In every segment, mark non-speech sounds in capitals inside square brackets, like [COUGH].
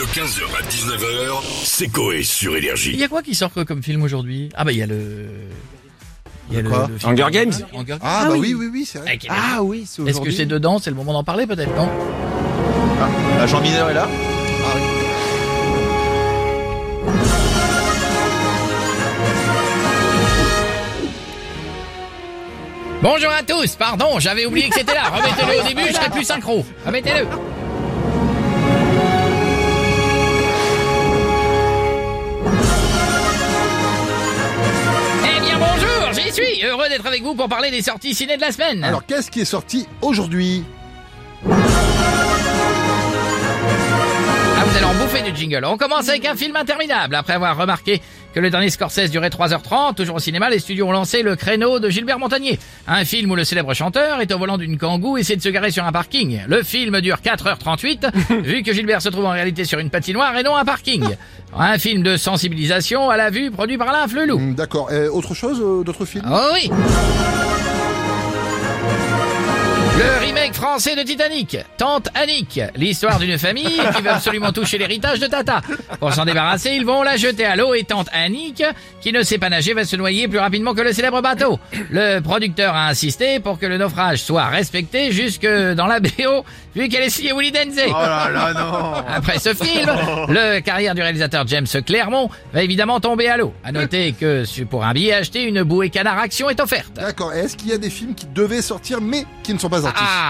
De 15h à 19h, c'est Coé sur Il Énergie. y a quoi qui sort quoi comme film aujourd'hui? Ah bah il y a le... Il y a le, quoi le film- Hunger Games? Hunger Games. Ah, bah oui, oui, oui, c'est vrai. Avec- Ah oui, c'est Est-ce que c'est dedans? C'est le moment d'en parler peut-être, non? Ah, Jean Mineur est là? Ah oui. Bonjour à tous, pardon, j'avais oublié que c'était là. [LAUGHS] Remettez-le au début, je serai plus synchro. Remettez-le. J'y suis, heureux d'être avec vous pour parler des sorties ciné de la semaine. Alors, qu'est-ce qui est sorti aujourd'hui? Ah, vous allez en bouffer du jingle. On commence avec un film interminable. Après avoir remarqué que le dernier Scorsese durait 3h30, toujours au cinéma, les studios ont lancé le créneau de Gilbert Montagnier. Un film où le célèbre chanteur est au volant d'une kangou et essaie de se garer sur un parking. Le film dure 4h38, [LAUGHS] vu que Gilbert se trouve en réalité sur une patinoire et non un parking. Un film de sensibilisation à la vue produit par Alain Flelou. D'accord. Et autre chose, euh, d'autres films? Oh oui remake français de Titanic, Tante Annick, l'histoire d'une famille [LAUGHS] qui veut absolument toucher l'héritage de Tata. Pour s'en débarrasser, ils vont la jeter à l'eau et Tante Annick, qui ne sait pas nager, va se noyer plus rapidement que le célèbre bateau. Le producteur a insisté pour que le naufrage soit respecté jusque dans la BO, vu qu'elle est signée Willy Denze. Oh là là, non Après ce film, le carrière du réalisateur James Clermont va évidemment tomber à l'eau. À noter que pour un billet acheté, une bouée canard action est offerte. D'accord. Est-ce qu'il y a des films qui devaient sortir mais qui ne sont pas sortis? Ah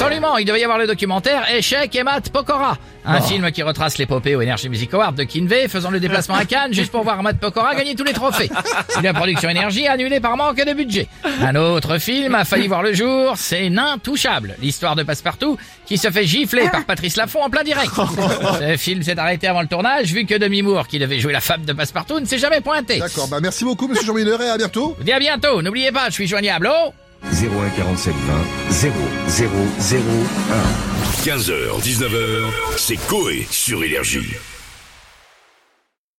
Absolument, il devait y avoir le documentaire Échec et Matt Pokora, un film qui retrace l'épopée au Energy Music Award de Kinvey faisant le déplacement à Cannes juste pour voir Matt Pokora gagner tous les trophées. [LAUGHS] Une production énergie annulée par manque de budget. Un autre film a failli voir le jour, c'est N'intouchable, l'histoire de Passepartout qui se fait gifler par Patrice Laffont en plein direct. [LAUGHS] Ce film s'est arrêté avant le tournage vu que Demi Moore, qui devait jouer la femme de Passepartout, ne s'est jamais pointé. D'accord. Bah, merci beaucoup, monsieur Jean Mineur, et à bientôt. Dis à bientôt, n'oubliez pas, je suis joignable au... 01 47 20 0 0 0 1. 15h, 19h, c'est Coé sur Énergie.